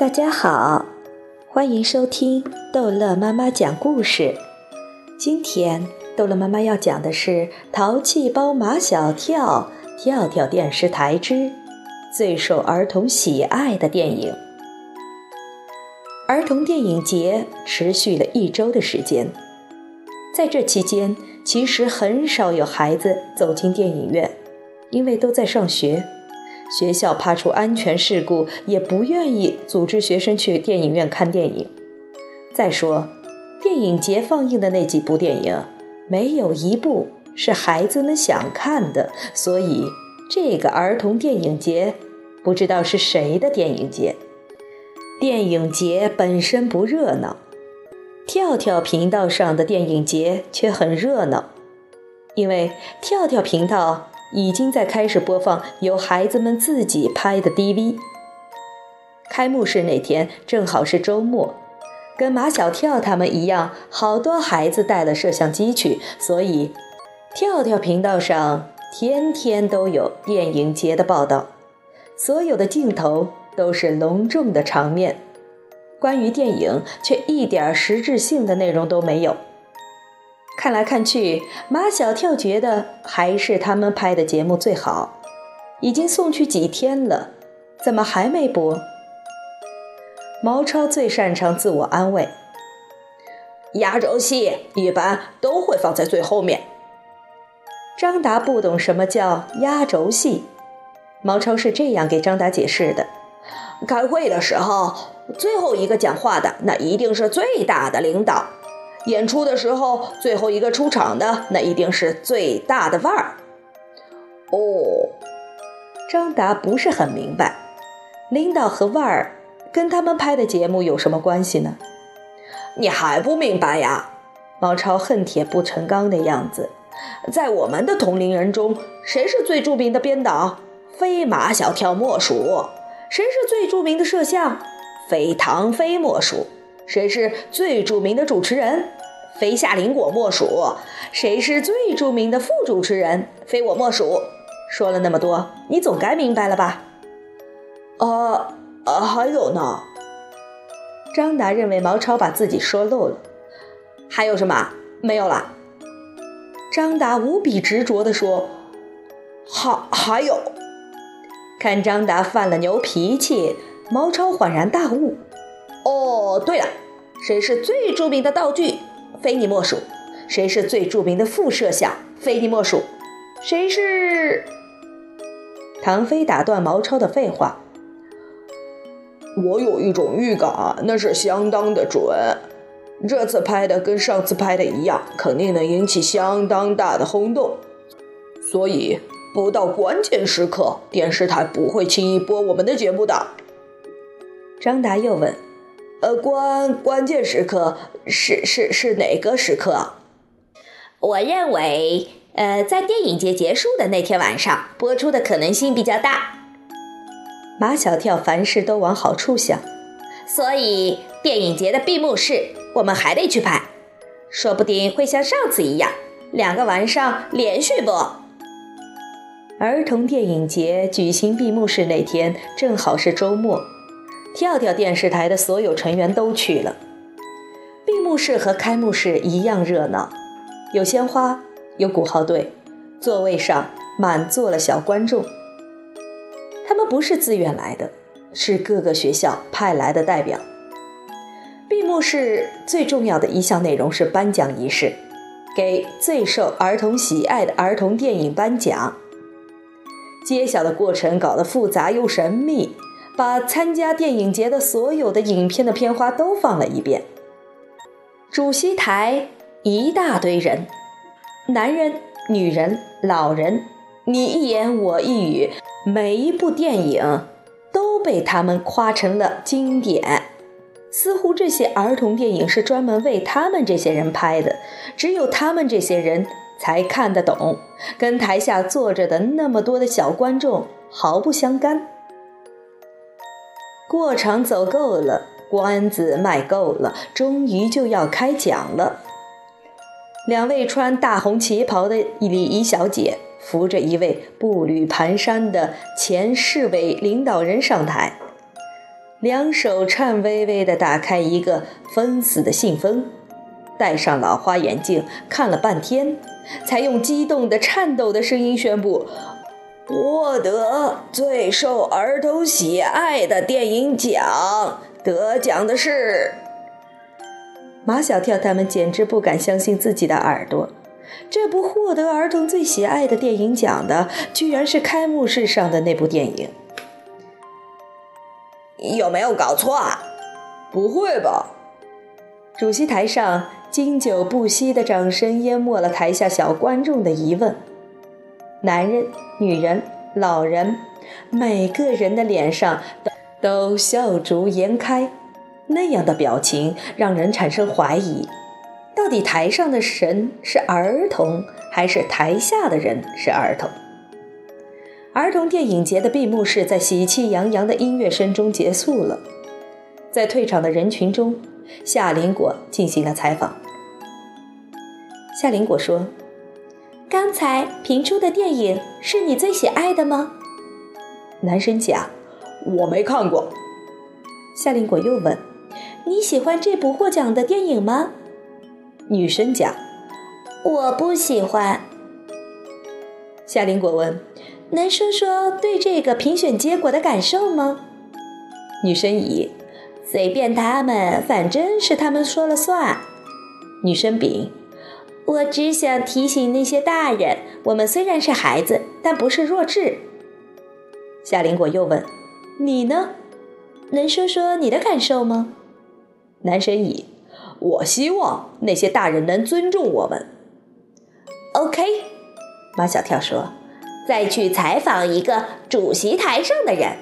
大家好，欢迎收听逗乐妈妈讲故事。今天逗乐妈妈要讲的是《淘气包马小跳》跳跳电视台之最受儿童喜爱的电影。儿童电影节持续了一周的时间，在这期间，其实很少有孩子走进电影院，因为都在上学。学校怕出安全事故，也不愿意组织学生去电影院看电影。再说，电影节放映的那几部电影，没有一部是孩子们想看的，所以这个儿童电影节不知道是谁的电影节。电影节本身不热闹，跳跳频道上的电影节却很热闹，因为跳跳频道。已经在开始播放由孩子们自己拍的 DV。开幕式那天正好是周末，跟马小跳他们一样，好多孩子带了摄像机去，所以跳跳频道上天天都有电影节的报道，所有的镜头都是隆重的场面，关于电影却一点实质性的内容都没有。看来看去，马小跳觉得还是他们拍的节目最好。已经送去几天了，怎么还没播？毛超最擅长自我安慰：压轴戏一般都会放在最后面。张达不懂什么叫压轴戏，毛超是这样给张达解释的：开会的时候，最后一个讲话的那一定是最大的领导。演出的时候，最后一个出场的那一定是最大的腕儿。哦，张达不是很明白，领导和腕儿跟他们拍的节目有什么关系呢？你还不明白呀？毛超恨铁不成钢的样子。在我们的同龄人中，谁是最著名的编导？非马小跳莫属。谁是最著名的摄像？非唐飞莫属。谁是最著名的主持人？非夏林果莫属。谁是最著名的副主持人？非我莫属。说了那么多，你总该明白了吧？呃呃，还有呢。张达认为毛超把自己说漏了。还有什么？没有了。张达无比执着地说：“还还有。”看张达犯了牛脾气，毛超恍然大悟。哦，对了，谁是最著名的道具？非你莫属。谁是最著名的副摄像？非你莫属。谁是？唐飞打断毛超的废话。我有一种预感，那是相当的准。这次拍的跟上次拍的一样，肯定能引起相当大的轰动。所以，不到关键时刻，电视台不会轻易播我们的节目的。张达又问。呃，关关键时刻是是是哪个时刻？我认为，呃，在电影节结束的那天晚上播出的可能性比较大。马小跳凡事都往好处想，所以电影节的闭幕式我们还得去拍，说不定会像上次一样，两个晚上连续播。儿童电影节举行闭幕式那天正好是周末。跳跳电视台的所有成员都去了，闭幕式和开幕式一样热闹，有鲜花，有鼓号队，座位上满座了小观众。他们不是自愿来的，是各个学校派来的代表。闭幕式最重要的一项内容是颁奖仪式，给最受儿童喜爱的儿童电影颁奖。揭晓的过程搞得复杂又神秘。把参加电影节的所有的影片的片花都放了一遍。主席台一大堆人，男人、女人、老人，你一言我一语，每一部电影都被他们夸成了经典。似乎这些儿童电影是专门为他们这些人拍的，只有他们这些人才看得懂，跟台下坐着的那么多的小观众毫不相干。过场走够了，关子卖够了，终于就要开讲了。两位穿大红旗袍的礼仪小姐扶着一位步履蹒跚的前市委领导人上台，两手颤巍巍地打开一个封死的信封，戴上老花眼镜看了半天，才用激动的、颤抖的声音宣布：“获得最受儿童喜爱的电影奖，得奖的是……”马小跳他们简直不敢相信自己的耳朵，这部获得儿童最喜爱的电影奖的，居然是开幕式上的那部电影。有没有搞错啊？不会吧！主席台上经久不息的掌声淹没了台下小观众的疑问。男人、女人、老人，每个人的脸上都笑逐颜开，那样的表情让人产生怀疑：到底台上的神是儿童，还是台下的人是儿童？儿童电影节的闭幕式在喜气洋洋的音乐声中结束了。在退场的人群中，夏林果进行了采访。夏林果说：“刚才评出的电影是你最喜爱的吗？”男生讲：“我没看过。”夏林果又问：“你喜欢这部获奖的电影吗？”女生讲：“我不喜欢。”夏林果问。能说说对这个评选结果的感受吗？女生乙，随便他们，反正是他们说了算。女生丙，我只想提醒那些大人，我们虽然是孩子，但不是弱智。夏林果又问：“你呢？能说说你的感受吗？”男神乙，我希望那些大人能尊重我们。OK，马小跳说。再去采访一个主席台上的人。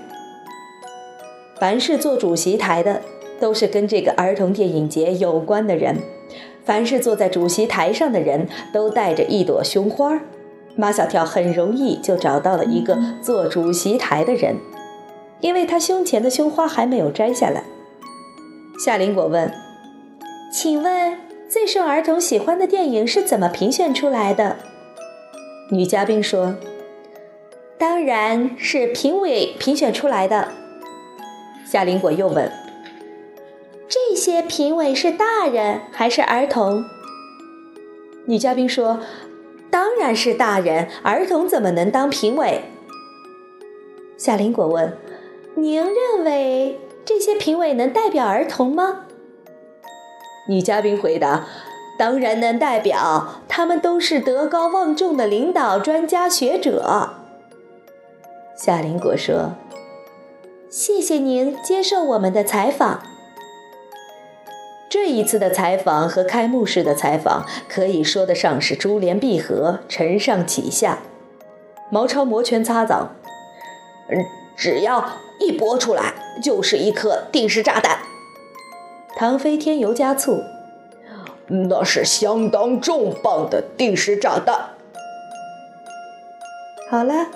凡是坐主席台的，都是跟这个儿童电影节有关的人。凡是坐在主席台上的人都带着一朵胸花。马小跳很容易就找到了一个坐主席台的人，因为他胸前的胸花还没有摘下来。夏林果问：“请问最受儿童喜欢的电影是怎么评选出来的？”女嘉宾说。当然是评委评选出来的。夏林果又问：“评委是大人还是儿童？”女嘉宾说：“当然是大人，儿童怎么能当评委？”夏林果问：“您认为这些评委能代表儿童吗？”女嘉宾回答：“当然能代表，他们都是德高望重的领导、专家学者。”夏林果说：“谢谢您接受我们的采访。这一次的采访和开幕式的采访可以说得上是珠联璧合、承上启下。”毛超摩拳擦掌：“嗯，只要一播出来，就是一颗定时炸弹。”唐飞添油加醋：“那是相当重磅的定时炸弹。”好了。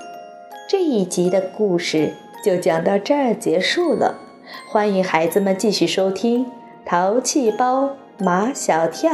这一集的故事就讲到这儿结束了，欢迎孩子们继续收听《淘气包马小跳》。